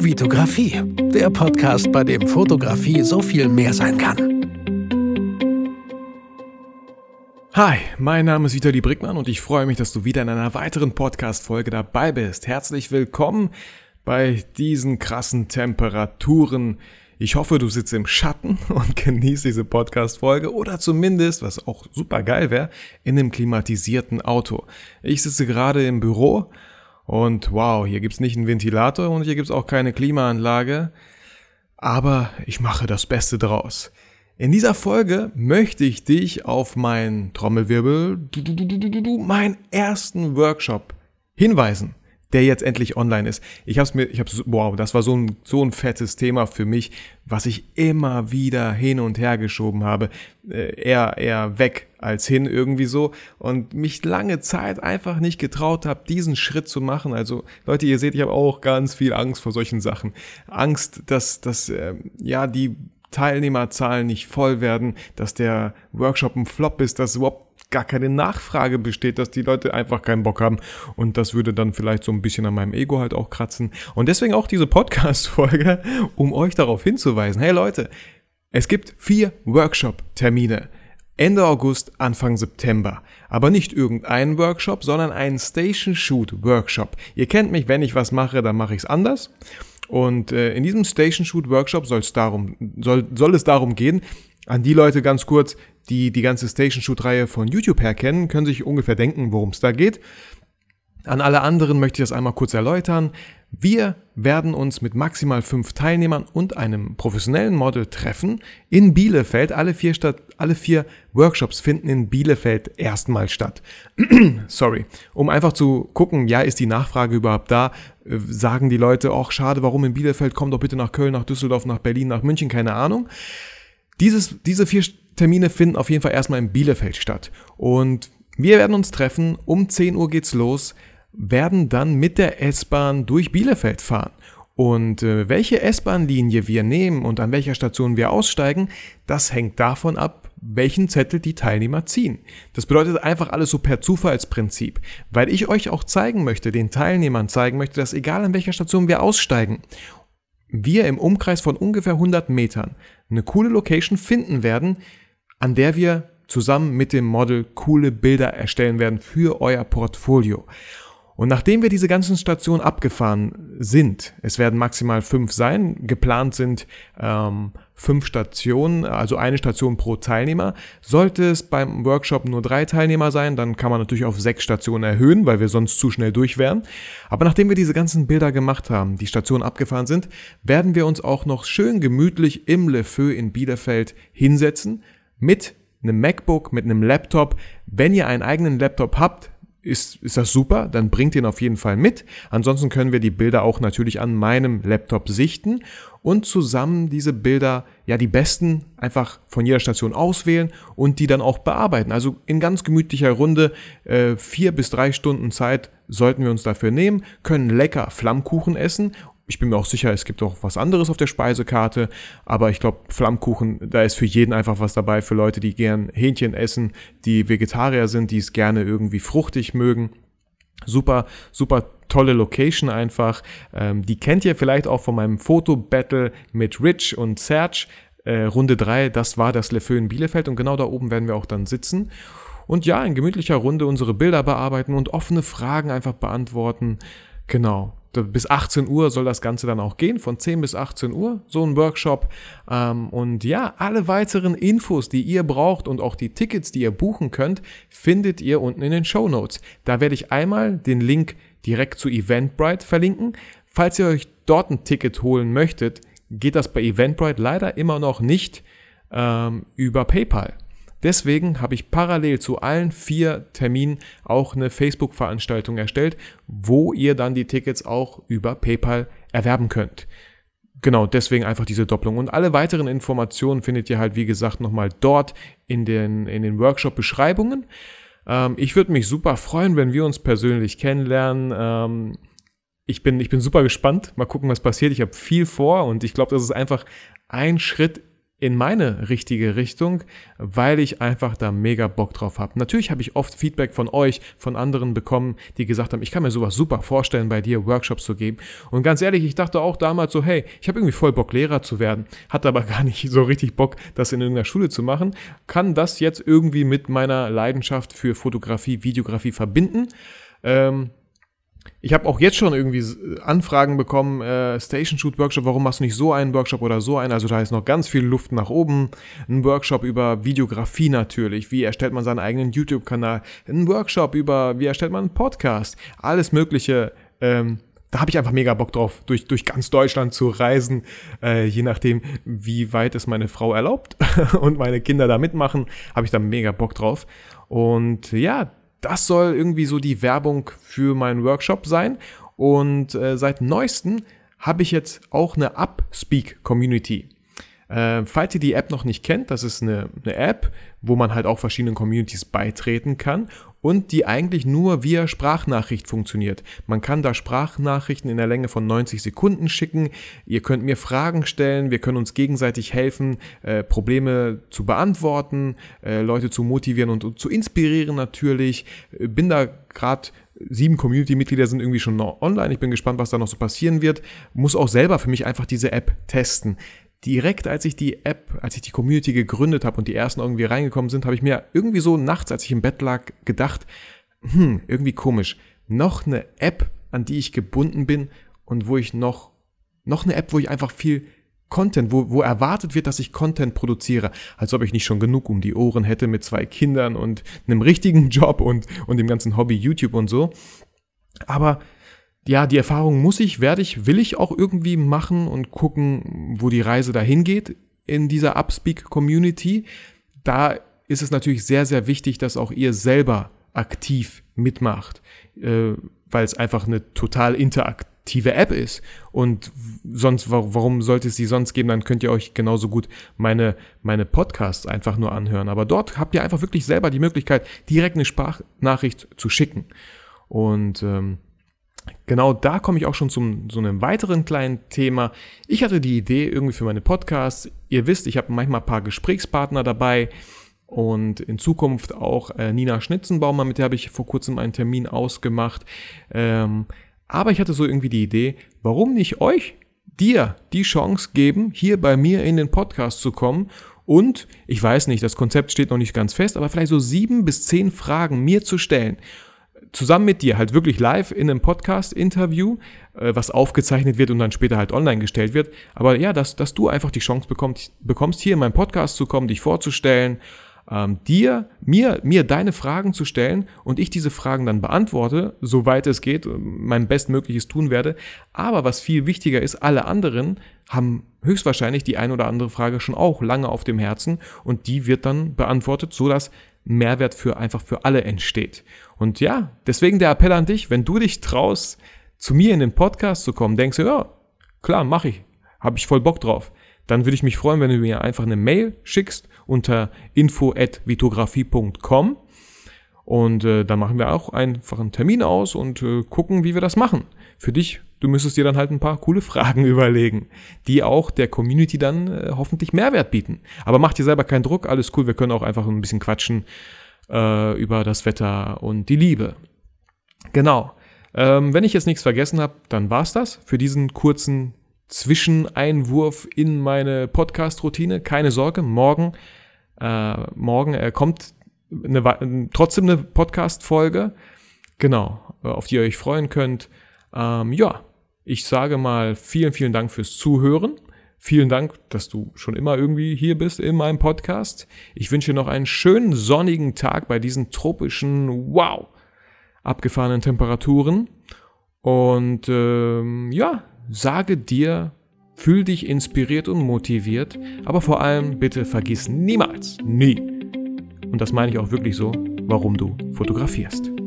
Vitografie, der Podcast, bei dem Fotografie so viel mehr sein kann. Hi, mein Name ist Vitali Brickmann und ich freue mich, dass du wieder in einer weiteren Podcast-Folge dabei bist. Herzlich willkommen bei diesen krassen Temperaturen. Ich hoffe, du sitzt im Schatten und genießt diese Podcast-Folge oder zumindest, was auch super geil wäre, in einem klimatisierten Auto. Ich sitze gerade im Büro und wow, hier gibt's nicht einen Ventilator und hier gibt's auch keine Klimaanlage. Aber ich mache das Beste draus. In dieser Folge möchte ich dich auf meinen Trommelwirbel, meinen ersten Workshop hinweisen der jetzt endlich online ist. Ich hab's mir, ich hab's, wow, das war so ein, so ein fettes Thema für mich, was ich immer wieder hin und her geschoben habe. Äh, eher, eher weg als hin irgendwie so. Und mich lange Zeit einfach nicht getraut habe, diesen Schritt zu machen. Also, Leute, ihr seht, ich habe auch ganz viel Angst vor solchen Sachen. Angst, dass, dass, äh, ja, die Teilnehmerzahlen nicht voll werden, dass der Workshop ein Flop ist, dass überhaupt gar keine Nachfrage besteht, dass die Leute einfach keinen Bock haben. Und das würde dann vielleicht so ein bisschen an meinem Ego halt auch kratzen. Und deswegen auch diese Podcast-Folge, um euch darauf hinzuweisen. Hey Leute, es gibt vier Workshop-Termine. Ende August, Anfang September. Aber nicht irgendeinen Workshop, sondern einen Station Shoot Workshop. Ihr kennt mich, wenn ich was mache, dann mache ich es anders. Und äh, in diesem Station Shoot Workshop soll darum, soll, soll es darum gehen, an die Leute ganz kurz, die die ganze Station Shoot Reihe von YouTube her kennen, können sich ungefähr denken, worum es da geht. An alle anderen möchte ich das einmal kurz erläutern. Wir werden uns mit maximal fünf Teilnehmern und einem professionellen Model treffen in Bielefeld. Alle vier, Stadt, alle vier Workshops finden in Bielefeld erstmal statt. Sorry. Um einfach zu gucken, ja, ist die Nachfrage überhaupt da? Äh, sagen die Leute, ach, schade, warum in Bielefeld? Komm doch bitte nach Köln, nach Düsseldorf, nach Berlin, nach München, keine Ahnung. Dieses, diese vier Termine finden auf jeden Fall erstmal in Bielefeld statt. Und wir werden uns treffen. Um 10 Uhr geht's los werden dann mit der S-Bahn durch Bielefeld fahren. Und äh, welche S-Bahn-Linie wir nehmen und an welcher Station wir aussteigen, das hängt davon ab, welchen Zettel die Teilnehmer ziehen. Das bedeutet einfach alles so per Zufallsprinzip, weil ich euch auch zeigen möchte, den Teilnehmern zeigen möchte, dass egal an welcher Station wir aussteigen, wir im Umkreis von ungefähr 100 Metern eine coole Location finden werden, an der wir zusammen mit dem Model coole Bilder erstellen werden für euer Portfolio. Und nachdem wir diese ganzen Stationen abgefahren sind, es werden maximal fünf sein, geplant sind ähm, fünf Stationen, also eine Station pro Teilnehmer. Sollte es beim Workshop nur drei Teilnehmer sein, dann kann man natürlich auf sechs Stationen erhöhen, weil wir sonst zu schnell durch wären. Aber nachdem wir diese ganzen Bilder gemacht haben, die Stationen abgefahren sind, werden wir uns auch noch schön gemütlich im Le Feu in Bielefeld hinsetzen mit einem MacBook, mit einem Laptop. Wenn ihr einen eigenen Laptop habt, ist, ist das super, dann bringt ihn auf jeden Fall mit. Ansonsten können wir die Bilder auch natürlich an meinem Laptop sichten und zusammen diese Bilder, ja die besten, einfach von jeder Station auswählen und die dann auch bearbeiten. Also in ganz gemütlicher Runde, äh, vier bis drei Stunden Zeit sollten wir uns dafür nehmen, können lecker Flammkuchen essen ich bin mir auch sicher, es gibt auch was anderes auf der Speisekarte, aber ich glaube, Flammkuchen, da ist für jeden einfach was dabei, für Leute, die gern Hähnchen essen, die Vegetarier sind, die es gerne irgendwie fruchtig mögen. Super, super tolle Location einfach. Ähm, die kennt ihr vielleicht auch von meinem Foto-Battle mit Rich und Serge. Äh, Runde 3, das war das Le in Bielefeld und genau da oben werden wir auch dann sitzen. Und ja, in gemütlicher Runde unsere Bilder bearbeiten und offene Fragen einfach beantworten. Genau bis 18 Uhr soll das Ganze dann auch gehen, von 10 bis 18 Uhr, so ein Workshop. Ähm, und ja, alle weiteren Infos, die ihr braucht und auch die Tickets, die ihr buchen könnt, findet ihr unten in den Show Notes. Da werde ich einmal den Link direkt zu Eventbrite verlinken. Falls ihr euch dort ein Ticket holen möchtet, geht das bei Eventbrite leider immer noch nicht ähm, über PayPal. Deswegen habe ich parallel zu allen vier Terminen auch eine Facebook-Veranstaltung erstellt, wo ihr dann die Tickets auch über PayPal erwerben könnt. Genau, deswegen einfach diese Doppelung. Und alle weiteren Informationen findet ihr halt, wie gesagt, nochmal dort in den, in den Workshop-Beschreibungen. Ähm, ich würde mich super freuen, wenn wir uns persönlich kennenlernen. Ähm, ich, bin, ich bin super gespannt. Mal gucken, was passiert. Ich habe viel vor und ich glaube, das ist einfach ein Schritt in meine richtige Richtung, weil ich einfach da mega Bock drauf habe. Natürlich habe ich oft Feedback von euch, von anderen bekommen, die gesagt haben, ich kann mir sowas super vorstellen, bei dir Workshops zu geben. Und ganz ehrlich, ich dachte auch damals so, hey, ich habe irgendwie voll Bock, Lehrer zu werden, hatte aber gar nicht so richtig Bock, das in irgendeiner Schule zu machen, kann das jetzt irgendwie mit meiner Leidenschaft für Fotografie, Videografie verbinden. Ähm, ich habe auch jetzt schon irgendwie Anfragen bekommen, äh, Station Shoot Workshop, warum machst du nicht so einen Workshop oder so einen? Also da ist noch ganz viel Luft nach oben. Ein Workshop über Videografie natürlich, wie erstellt man seinen eigenen YouTube-Kanal. Ein Workshop über, wie erstellt man einen Podcast. Alles Mögliche. Ähm, da habe ich einfach mega Bock drauf, durch, durch ganz Deutschland zu reisen, äh, je nachdem, wie weit es meine Frau erlaubt und meine Kinder da mitmachen, habe ich da mega Bock drauf. Und ja, das soll irgendwie so die Werbung für meinen Workshop sein. Und äh, seit neuestem habe ich jetzt auch eine Upspeak Community. Äh, falls ihr die App noch nicht kennt, das ist eine, eine App, wo man halt auch verschiedenen Communities beitreten kann und die eigentlich nur via Sprachnachricht funktioniert. Man kann da Sprachnachrichten in der Länge von 90 Sekunden schicken. Ihr könnt mir Fragen stellen, wir können uns gegenseitig helfen, äh, Probleme zu beantworten, äh, Leute zu motivieren und, und zu inspirieren natürlich. Äh, bin da gerade sieben Community-Mitglieder sind irgendwie schon online. Ich bin gespannt, was da noch so passieren wird. Muss auch selber für mich einfach diese App testen direkt als ich die App, als ich die Community gegründet habe und die ersten irgendwie reingekommen sind, habe ich mir irgendwie so nachts, als ich im Bett lag, gedacht, hm, irgendwie komisch. Noch eine App, an die ich gebunden bin und wo ich noch, noch eine App, wo ich einfach viel Content, wo, wo erwartet wird, dass ich Content produziere, als ob ich nicht schon genug um die Ohren hätte mit zwei Kindern und einem richtigen Job und, und dem ganzen Hobby YouTube und so. Aber ja, die Erfahrung muss ich, werde ich, will ich auch irgendwie machen und gucken, wo die Reise dahin geht in dieser Upspeak-Community. Da ist es natürlich sehr, sehr wichtig, dass auch ihr selber aktiv mitmacht, äh, weil es einfach eine total interaktive App ist. Und sonst, warum sollte es sie sonst geben? Dann könnt ihr euch genauso gut meine, meine Podcasts einfach nur anhören. Aber dort habt ihr einfach wirklich selber die Möglichkeit, direkt eine Sprachnachricht zu schicken. Und ähm, Genau da komme ich auch schon zum so einem weiteren kleinen Thema. Ich hatte die Idee irgendwie für meine Podcasts. Ihr wisst, ich habe manchmal ein paar Gesprächspartner dabei und in Zukunft auch äh, Nina Schnitzenbaumer, mit der habe ich vor kurzem einen Termin ausgemacht. Ähm, aber ich hatte so irgendwie die Idee, warum nicht euch, dir die Chance geben, hier bei mir in den Podcast zu kommen und ich weiß nicht, das Konzept steht noch nicht ganz fest, aber vielleicht so sieben bis zehn Fragen mir zu stellen zusammen mit dir halt wirklich live in einem Podcast-Interview, äh, was aufgezeichnet wird und dann später halt online gestellt wird. Aber ja, dass, dass du einfach die Chance bekommst, bekommst, hier in meinen Podcast zu kommen, dich vorzustellen, ähm, dir, mir, mir deine Fragen zu stellen und ich diese Fragen dann beantworte, soweit es geht, äh, mein Bestmögliches tun werde. Aber was viel wichtiger ist, alle anderen haben höchstwahrscheinlich die ein oder andere Frage schon auch lange auf dem Herzen und die wird dann beantwortet, so dass Mehrwert für einfach für alle entsteht. Und ja, deswegen der Appell an dich, wenn du dich traust, zu mir in den Podcast zu kommen, denkst du, ja, klar, mache ich, habe ich voll Bock drauf. Dann würde ich mich freuen, wenn du mir einfach eine Mail schickst unter info@vitografie.com und äh, dann machen wir auch einfach einen Termin aus und äh, gucken, wie wir das machen. Für dich, du müsstest dir dann halt ein paar coole Fragen überlegen, die auch der Community dann äh, hoffentlich Mehrwert bieten. Aber mach dir selber keinen Druck, alles cool, wir können auch einfach ein bisschen quatschen äh, über das Wetter und die Liebe. Genau. Ähm, wenn ich jetzt nichts vergessen habe, dann war's das für diesen kurzen Zwischeneinwurf in meine Podcast-Routine. Keine Sorge, morgen, äh, morgen äh, kommt eine, trotzdem eine Podcast-Folge. Genau, äh, auf die ihr euch freuen könnt. Ähm, ja, ich sage mal vielen, vielen Dank fürs Zuhören. Vielen Dank, dass du schon immer irgendwie hier bist in meinem Podcast. Ich wünsche dir noch einen schönen sonnigen Tag bei diesen tropischen, wow, abgefahrenen Temperaturen. Und ähm, ja, sage dir, fühl dich inspiriert und motiviert, aber vor allem bitte vergiss niemals, nie, und das meine ich auch wirklich so, warum du fotografierst.